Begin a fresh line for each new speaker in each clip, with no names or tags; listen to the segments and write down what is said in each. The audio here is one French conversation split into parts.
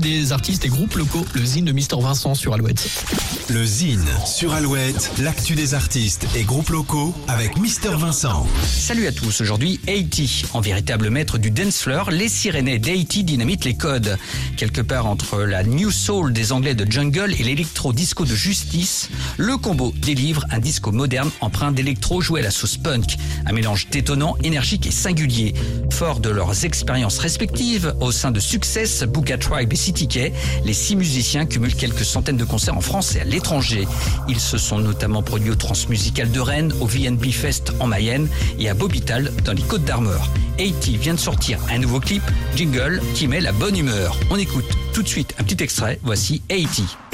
des artistes et groupes locaux. Le zine de Mister Vincent sur Alouette.
Le Zine sur Alouette, l'actu des artistes et groupes locaux avec Mister Vincent.
Salut à tous, aujourd'hui 80. En véritable maître du dance floor, les Sirénais d'Haïti dynamitent les codes. Quelque part entre la new soul des Anglais de Jungle et l'électro-disco de Justice, le combo délivre un disco moderne empreint d'électro joué à la sauce punk. Un mélange détonnant, énergique et singulier. Fort de leurs expériences respectives au sein de Success, Booga Tribe et Les six musiciens cumulent quelques centaines de concerts en France et à l'étranger. Ils se sont notamment produits au Transmusical de Rennes, au VNB Fest en Mayenne et à Bobital dans les Côtes d'Armor. 80 vient de sortir un nouveau clip, Jingle, qui met la bonne humeur. On écoute tout de suite un petit extrait, voici 80.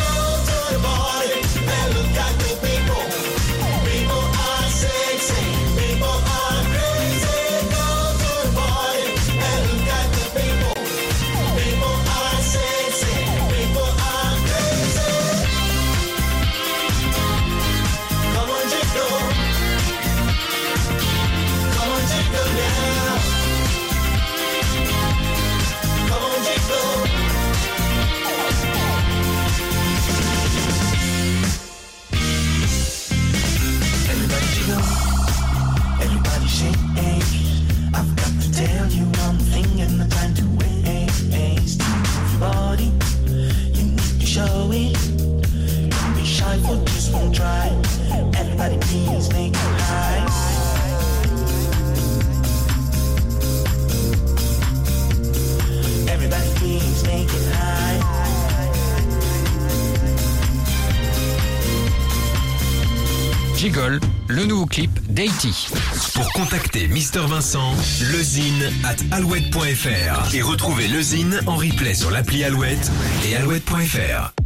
To show it. Don't be shy for just one try. Everybody, please make it high. Everybody, please make it high.
Jiggle, le nouveau clip d'Haïti.
Pour contacter Mister Vincent, lezine at alouette.fr et retrouver le Zine en replay sur l'appli Alouette et alouette.fr.